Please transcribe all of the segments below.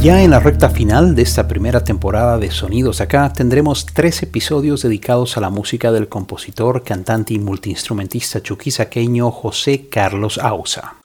Ya en la recta final de esta primera temporada de Sonidos Acá tendremos tres episodios dedicados a la música del compositor, cantante y multiinstrumentista chuquisaqueño José Carlos Ausa.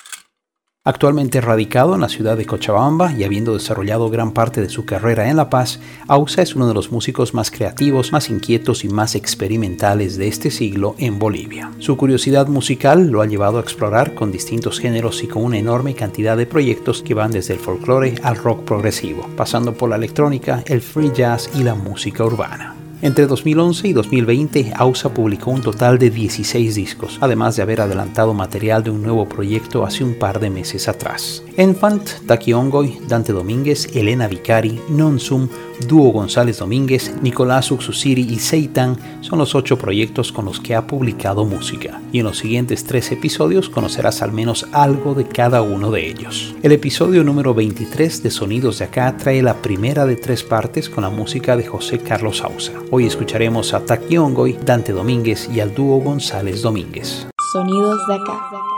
Actualmente radicado en la ciudad de Cochabamba y habiendo desarrollado gran parte de su carrera en La Paz, Ausa es uno de los músicos más creativos, más inquietos y más experimentales de este siglo en Bolivia. Su curiosidad musical lo ha llevado a explorar con distintos géneros y con una enorme cantidad de proyectos que van desde el folclore al rock progresivo, pasando por la electrónica, el free jazz y la música urbana. Entre 2011 y 2020, AUSA publicó un total de 16 discos, además de haber adelantado material de un nuevo proyecto hace un par de meses atrás. Enfant, Taki Ongoy, Dante Domínguez, Elena Vicari, Nonsum, Dúo González Domínguez, Nicolás Uxusiri y Seitan son los ocho proyectos con los que ha publicado música, y en los siguientes tres episodios conocerás al menos algo de cada uno de ellos. El episodio número 23 de Sonidos de Acá trae la primera de tres partes con la música de José Carlos Ausa. Hoy escucharemos a Taki Ongoy, Dante Domínguez y al dúo González Domínguez. Sonidos de Acá.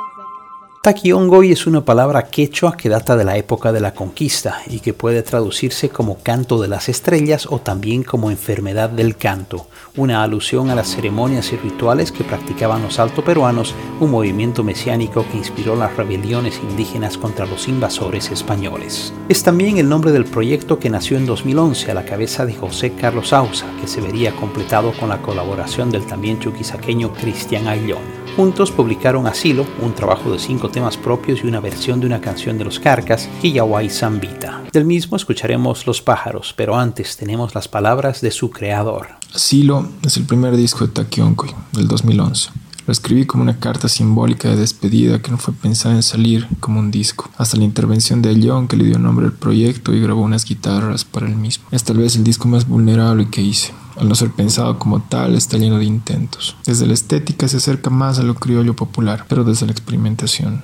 Taquiongoy es una palabra quechua que data de la época de la conquista y que puede traducirse como canto de las estrellas o también como enfermedad del canto, una alusión a las ceremonias y rituales que practicaban los altoperuanos, un movimiento mesiánico que inspiró las rebeliones indígenas contra los invasores españoles. Es también el nombre del proyecto que nació en 2011 a la cabeza de José Carlos Ausa, que se vería completado con la colaboración del también chuquisaqueño Cristian Aguillón. Juntos publicaron Asilo, un trabajo de cinco temas propios y una versión de una canción de los Carcas, Kiyahuay Zambita. Del mismo escucharemos Los pájaros, pero antes tenemos las palabras de su creador. Asilo es el primer disco de Takionkoy, del 2011. Lo escribí como una carta simbólica de despedida que no fue pensada en salir como un disco, hasta la intervención de John que le dio nombre al proyecto y grabó unas guitarras para él mismo. Es tal vez el disco más vulnerable que hice al no ser pensado como tal, está lleno de intentos. Desde la estética se acerca más a lo criollo popular, pero desde la experimentación.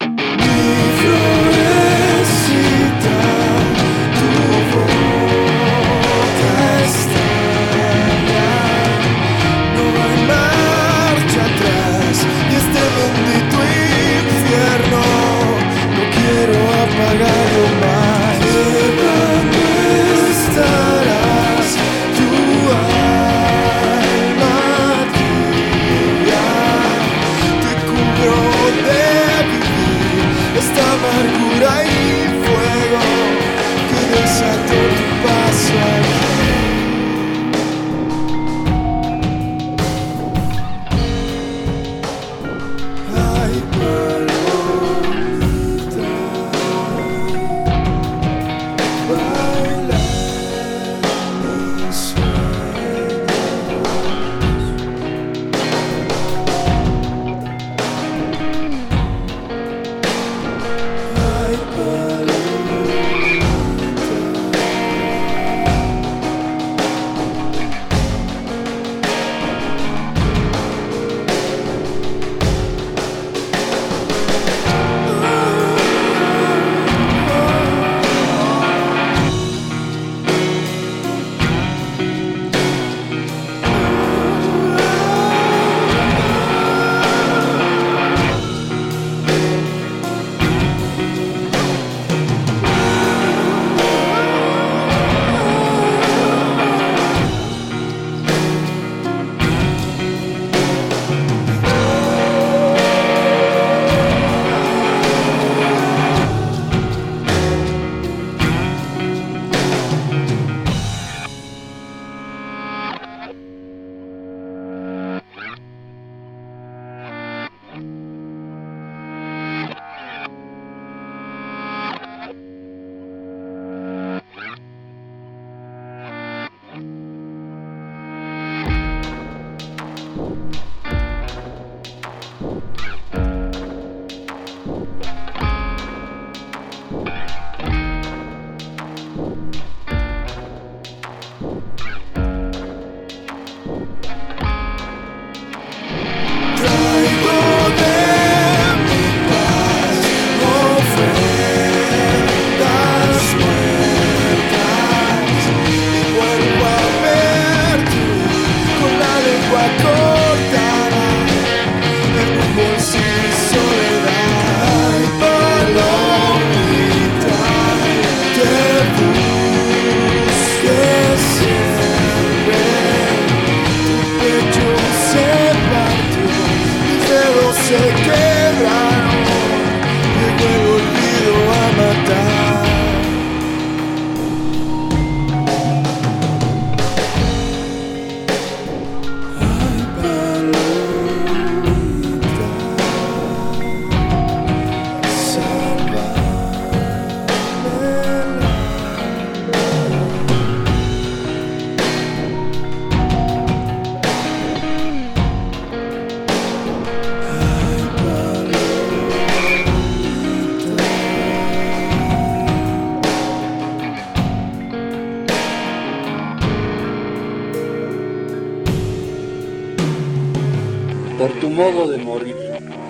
Morir,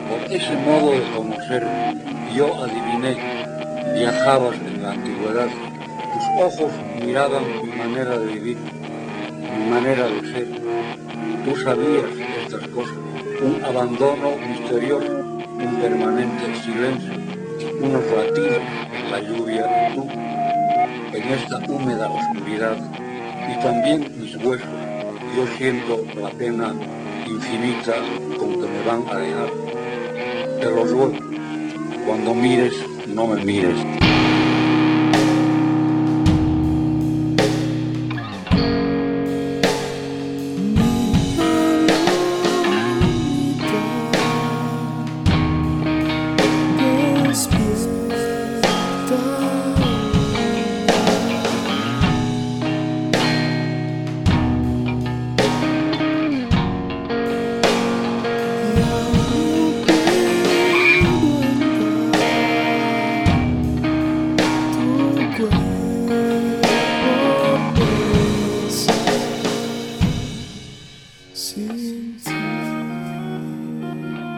por ese modo de conocer, yo adiviné, viajabas en la antigüedad, tus ojos miraban mi manera de vivir, mi manera de ser. Tú sabías estas cosas, un abandono misterioso, un permanente silencio, unos latidos en la lluvia, tú, en esta húmeda oscuridad, y también mis huesos, yo siento la pena infinita con que me van a dejar. Te lo ruego, cuando mires, no me mires.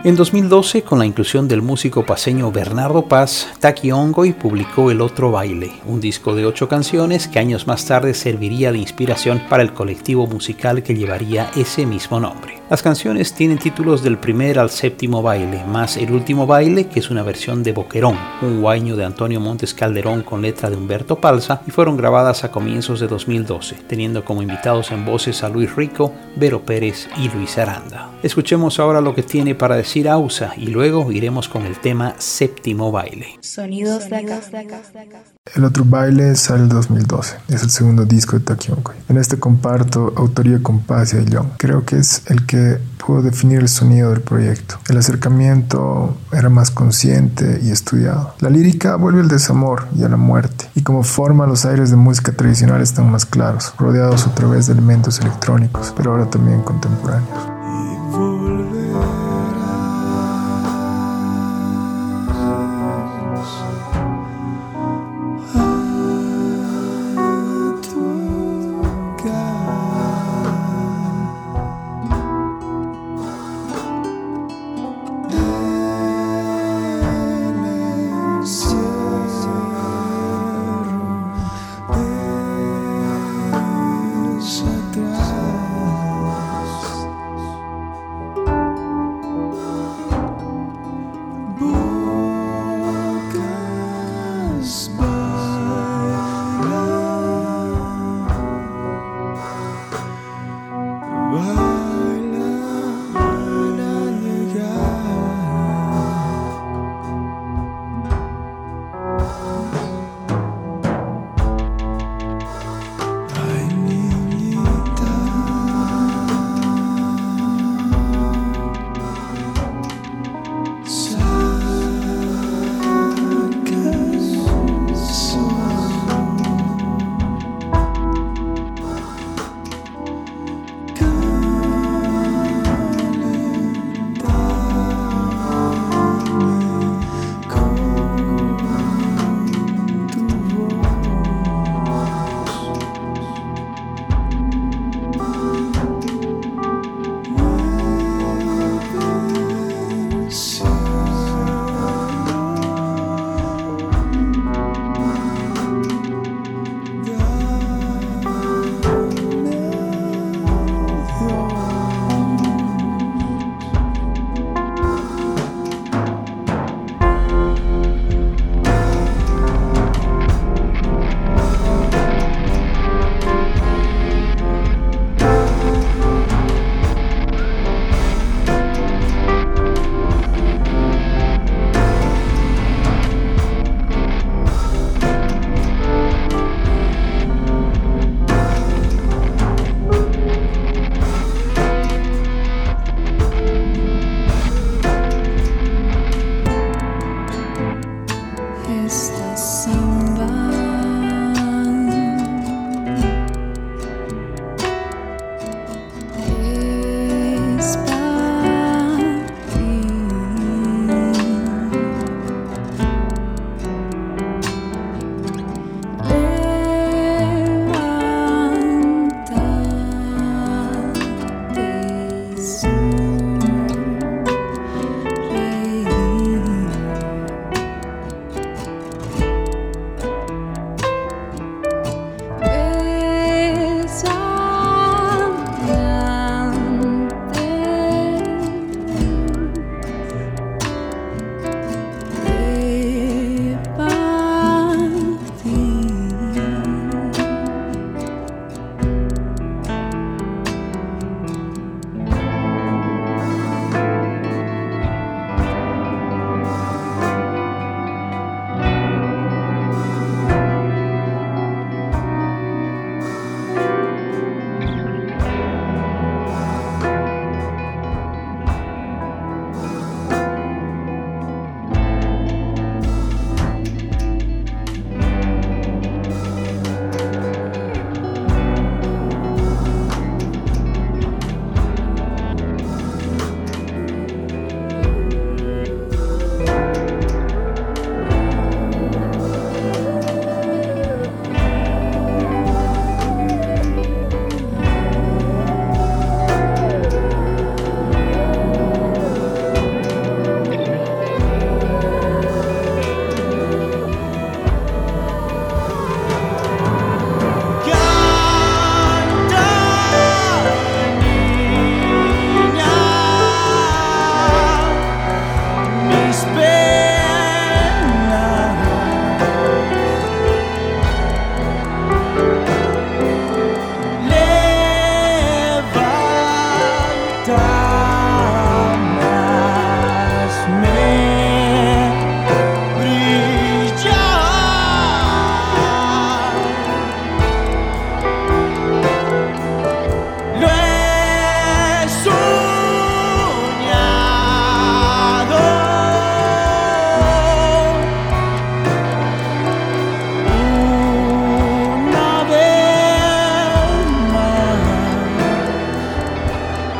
En 2012, con la inclusión del músico paseño Bernardo Paz, Taki Ongoy publicó El Otro Baile, un disco de ocho canciones que años más tarde serviría de inspiración para el colectivo musical que llevaría ese mismo nombre. Las canciones tienen títulos del primer al séptimo baile, más el último baile, que es una versión de Boquerón, un guaño de Antonio Montes Calderón con letra de Humberto Palza, y fueron grabadas a comienzos de 2012, teniendo como invitados en voces a Luis Rico, Vero Pérez y Luis Aranda. Escuchemos ahora lo que tiene para decir Ausa y luego iremos con el tema séptimo baile. Sonidos de acá. El otro baile sale el 2012, es el segundo disco de Takionko. En este comparto autoría con Paz y Young. Creo que es el que pudo definir el sonido del proyecto. El acercamiento era más consciente y estudiado. La lírica vuelve al desamor y a la muerte, y como forma los aires de música tradicional están más claros, rodeados otra vez de elementos electrónicos, pero ahora también contemporáneos.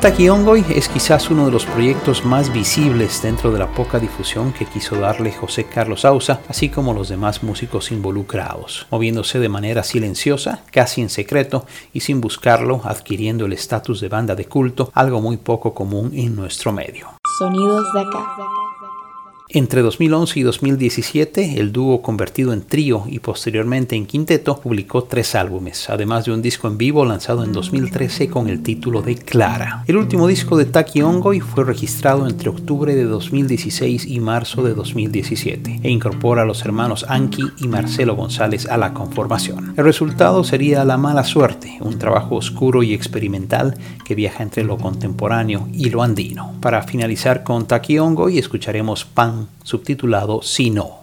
Ongoy es quizás uno de los proyectos más visibles dentro de la poca difusión que quiso darle José Carlos Ausa, así como los demás músicos involucrados, moviéndose de manera silenciosa, casi en secreto y sin buscarlo, adquiriendo el estatus de banda de culto, algo muy poco común en nuestro medio. Sonidos de acá. Entre 2011 y 2017, el dúo convertido en trío y posteriormente en quinteto publicó tres álbumes, además de un disco en vivo lanzado en 2013 con el título de Clara. El último disco de Taki Ongoy fue registrado entre octubre de 2016 y marzo de 2017 e incorpora a los hermanos Anki y Marcelo González a la conformación. El resultado sería La Mala Suerte, un trabajo oscuro y experimental que viaja entre lo contemporáneo y lo andino. Para finalizar con Taki Ongoy escucharemos Pan subtitulado Si no.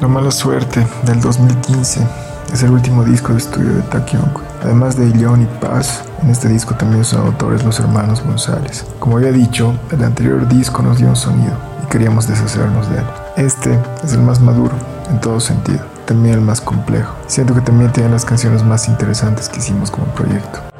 La mala suerte del 2015 es el último disco de estudio de Takyonko. Además de Leon y Paz, en este disco también son autores los hermanos González. Como había dicho, el anterior disco nos dio un sonido y queríamos deshacernos de él. Este es el más maduro en todo sentido también el más complejo. Siento que también tiene las canciones más interesantes que hicimos como proyecto.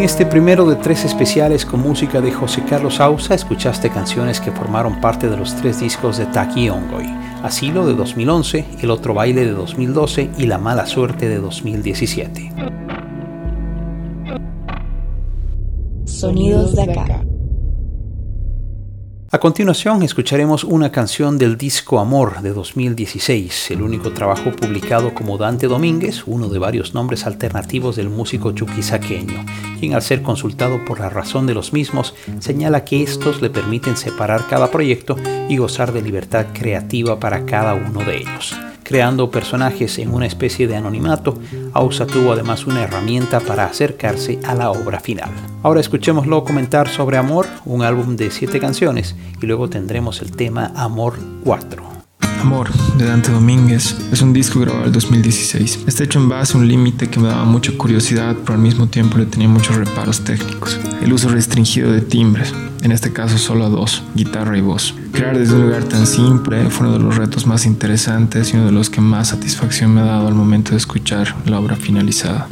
En este primero de tres especiales con música de José Carlos Ausa escuchaste canciones que formaron parte de los tres discos de Taki Ongoy, Asilo de 2011, El Otro Baile de 2012 y La Mala Suerte de 2017. Sonidos de acá. A continuación escucharemos una canción del disco Amor de 2016, el único trabajo publicado como Dante Domínguez, uno de varios nombres alternativos del músico chuquisaqueño, quien al ser consultado por la razón de los mismos señala que estos le permiten separar cada proyecto y gozar de libertad creativa para cada uno de ellos creando personajes en una especie de anonimato, Ausa tuvo además una herramienta para acercarse a la obra final. Ahora escuchémoslo comentar sobre Amor, un álbum de siete canciones, y luego tendremos el tema Amor 4. Amor, de Dante Domínguez, es un disco grabado en 2016. Está hecho en base a un límite que me daba mucha curiosidad, pero al mismo tiempo le tenía muchos reparos técnicos. El uso restringido de timbres, en este caso solo a dos, guitarra y voz. Crear desde un lugar tan simple fue uno de los retos más interesantes y uno de los que más satisfacción me ha dado al momento de escuchar la obra finalizada.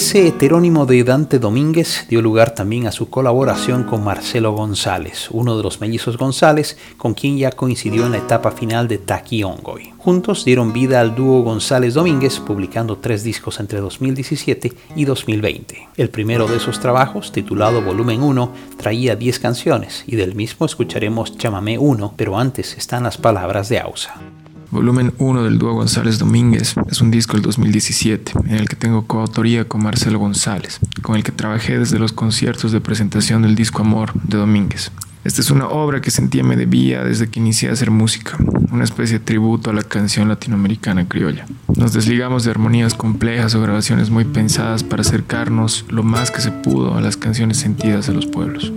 Ese heterónimo de Dante Domínguez dio lugar también a su colaboración con Marcelo González, uno de los mellizos González, con quien ya coincidió en la etapa final de Taki Ongoy. Juntos dieron vida al dúo González Domínguez, publicando tres discos entre 2017 y 2020. El primero de esos trabajos, titulado Volumen 1, traía 10 canciones y del mismo escucharemos Chamamé 1, pero antes están las palabras de Ausa. Volumen 1 del dúo González Domínguez es un disco del 2017 en el que tengo coautoría con Marcelo González, con el que trabajé desde los conciertos de presentación del disco Amor de Domínguez. Esta es una obra que sentía me debía desde que inicié a hacer música, una especie de tributo a la canción latinoamericana criolla. Nos desligamos de armonías complejas o grabaciones muy pensadas para acercarnos lo más que se pudo a las canciones sentidas de los pueblos.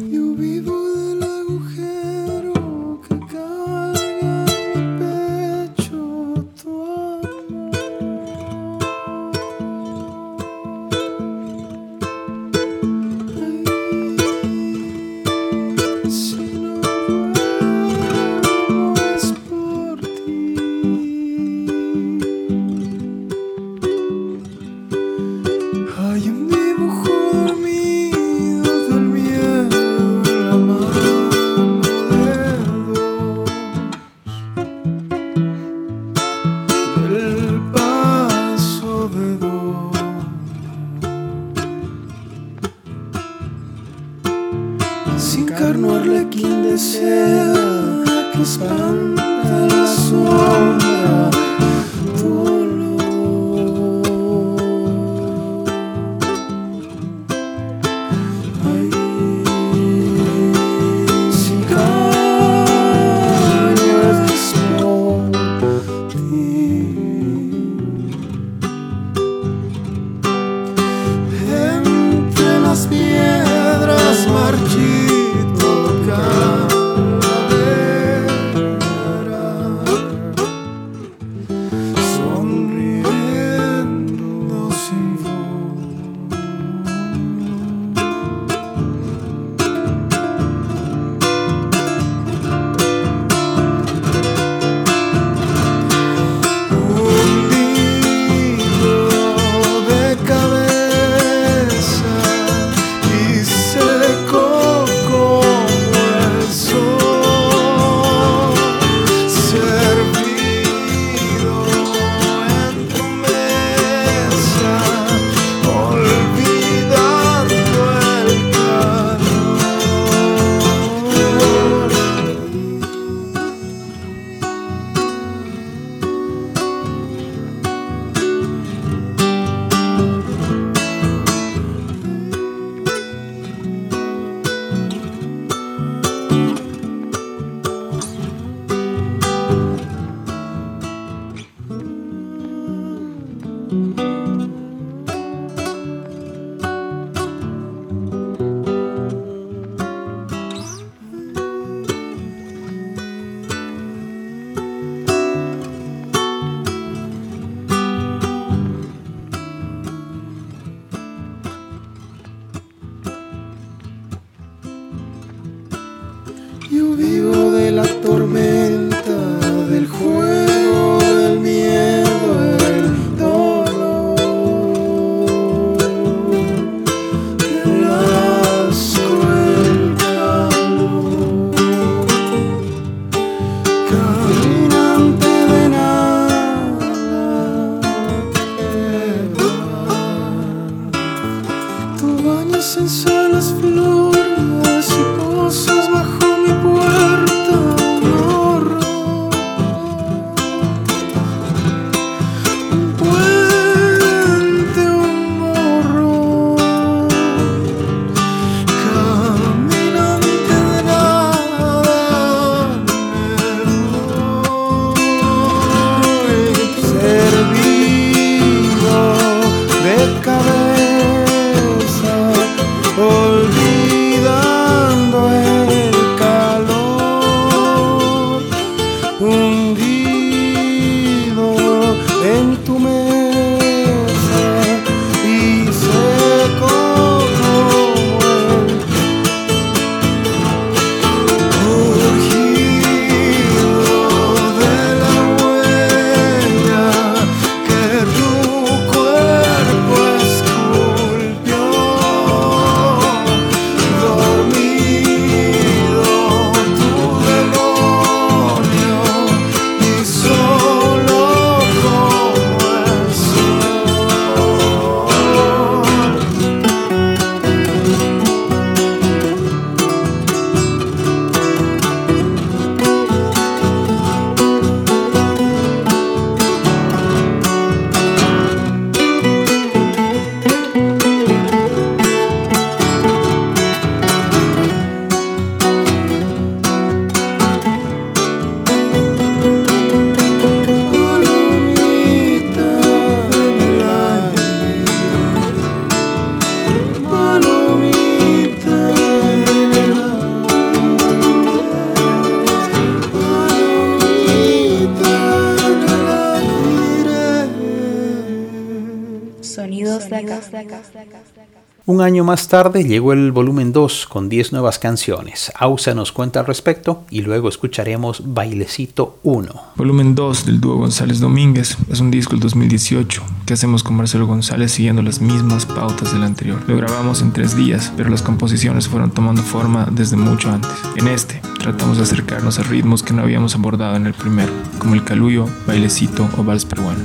Más tarde llegó el volumen 2 con 10 nuevas canciones. Ausa nos cuenta al respecto y luego escucharemos Bailecito 1. Volumen 2 del dúo González Domínguez es un disco del 2018 que hacemos con Marcelo González siguiendo las mismas pautas del anterior. Lo grabamos en tres días, pero las composiciones fueron tomando forma desde mucho antes. En este tratamos de acercarnos a ritmos que no habíamos abordado en el primero, como el caluyo, bailecito o vals peruano.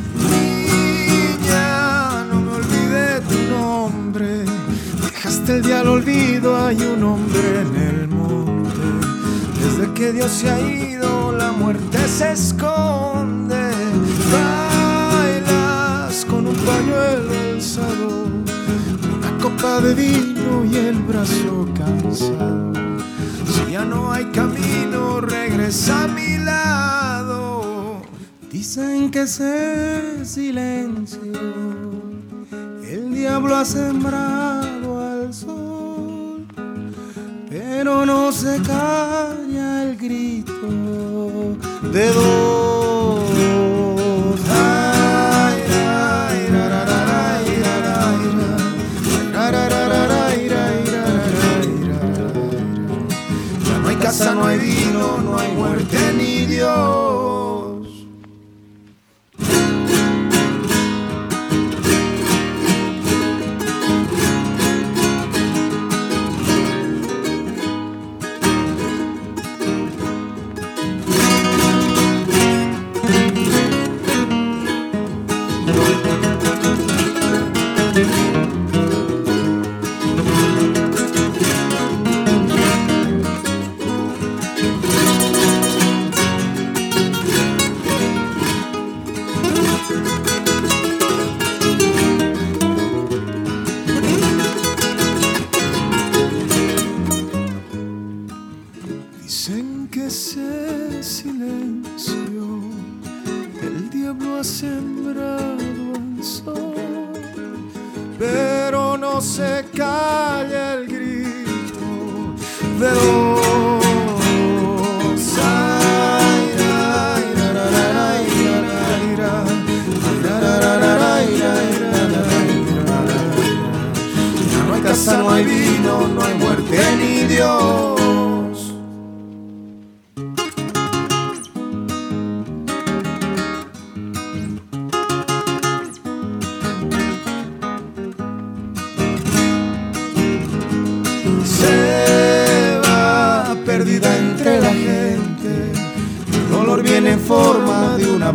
El día al olvido hay un hombre en el monte. Desde que Dios se ha ido, la muerte se esconde. Bailas con un pañuelo alzado, una copa de vino y el brazo cansado. Si ya no hay camino, regresa a mi lado. Dicen que ese silencio el diablo ha sembrado pero no se calla el grito de dos. Ya no hay casa, no hay vino, no hay muerte ni Dios.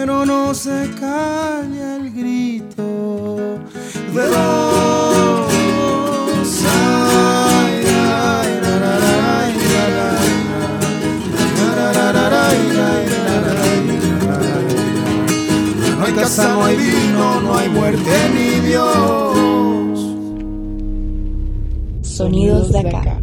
pero no se calla el grito de no hay vino, no hay muerte ni Dios. Sonidos de acá.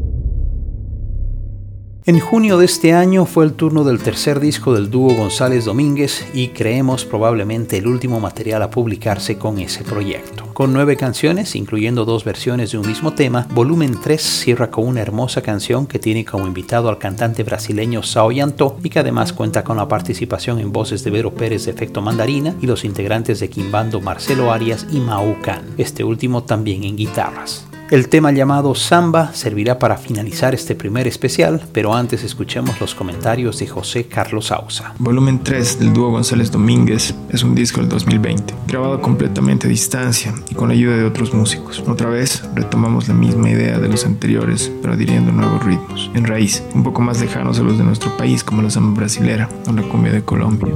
En junio de este año fue el turno del tercer disco del dúo González Domínguez y creemos probablemente el último material a publicarse con ese proyecto. Con nueve canciones, incluyendo dos versiones de un mismo tema, Volumen 3 cierra con una hermosa canción que tiene como invitado al cantante brasileño Sao Yanto y que además cuenta con la participación en voces de Vero Pérez de Efecto Mandarina y los integrantes de Quimbando Marcelo Arias y Mau Can, este último también en guitarras. El tema llamado Samba servirá para finalizar este primer especial, pero antes escuchemos los comentarios de José Carlos Ausa. Volumen 3 del dúo González Domínguez es un disco del 2020, grabado completamente a distancia y con ayuda de otros músicos. Otra vez retomamos la misma idea de los anteriores, pero adhiriendo nuevos ritmos, en raíz, un poco más lejanos a los de nuestro país como la samba brasilera o la cumbia de Colombia.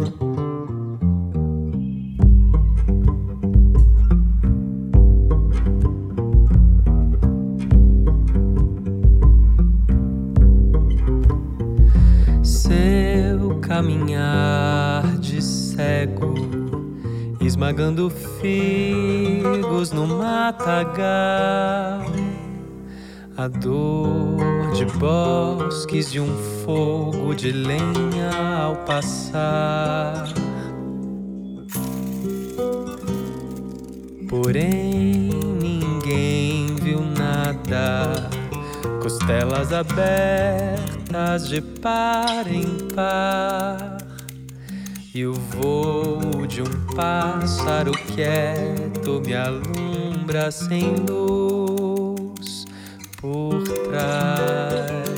Esmagando figos no matagal. A dor de bosques de um fogo de lenha ao passar. Porém, ninguém viu nada. Costelas abertas de par em par. E o voo de um pássaro quieto me alumbra sem luz por trás.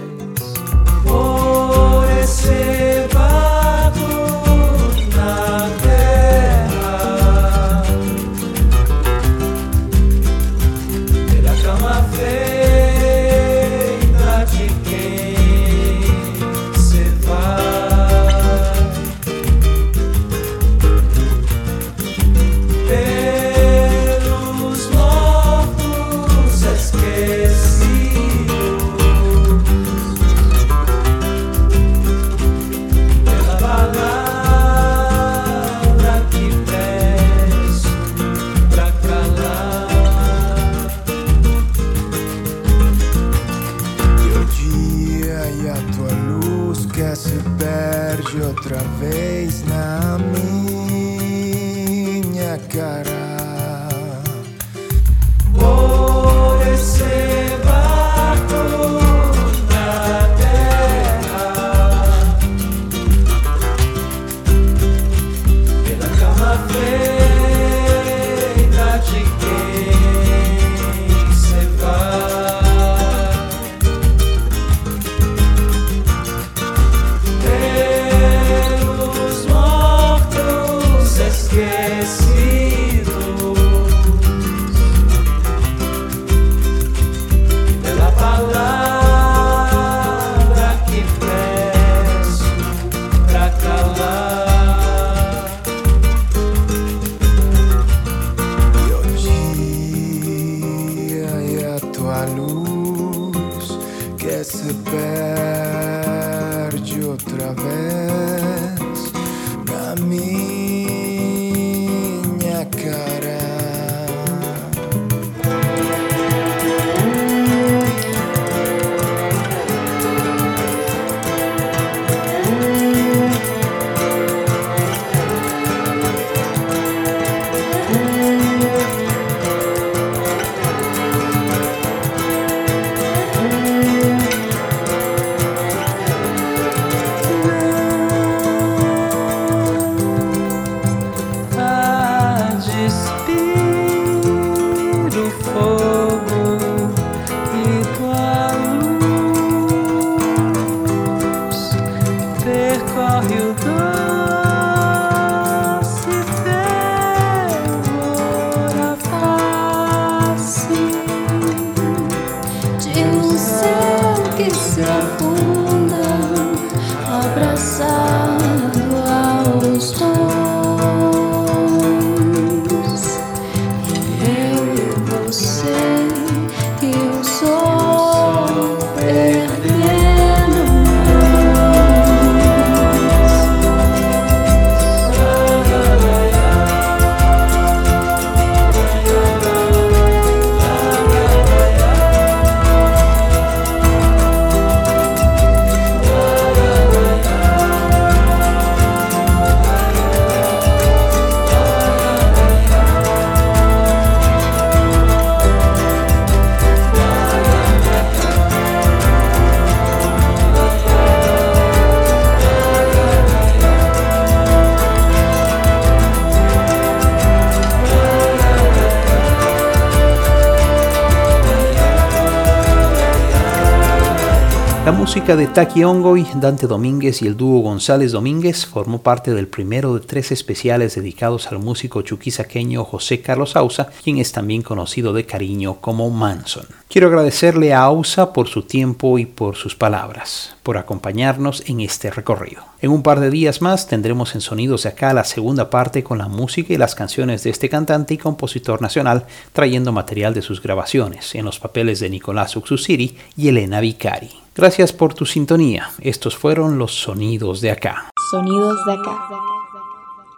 Música de Taki Ongoy, Dante Domínguez y el dúo González Domínguez formó parte del primero de tres especiales dedicados al músico chuquisaqueño José Carlos Ausa, quien es también conocido de cariño como Manson. Quiero agradecerle a Ausa por su tiempo y por sus palabras, por acompañarnos en este recorrido. En un par de días más tendremos en Sonidos de Acá la segunda parte con la música y las canciones de este cantante y compositor nacional, trayendo material de sus grabaciones en los papeles de Nicolás Uxusiri y Elena Vicari. Gracias por tu sintonía. Estos fueron los sonidos de acá. Sonidos de acá.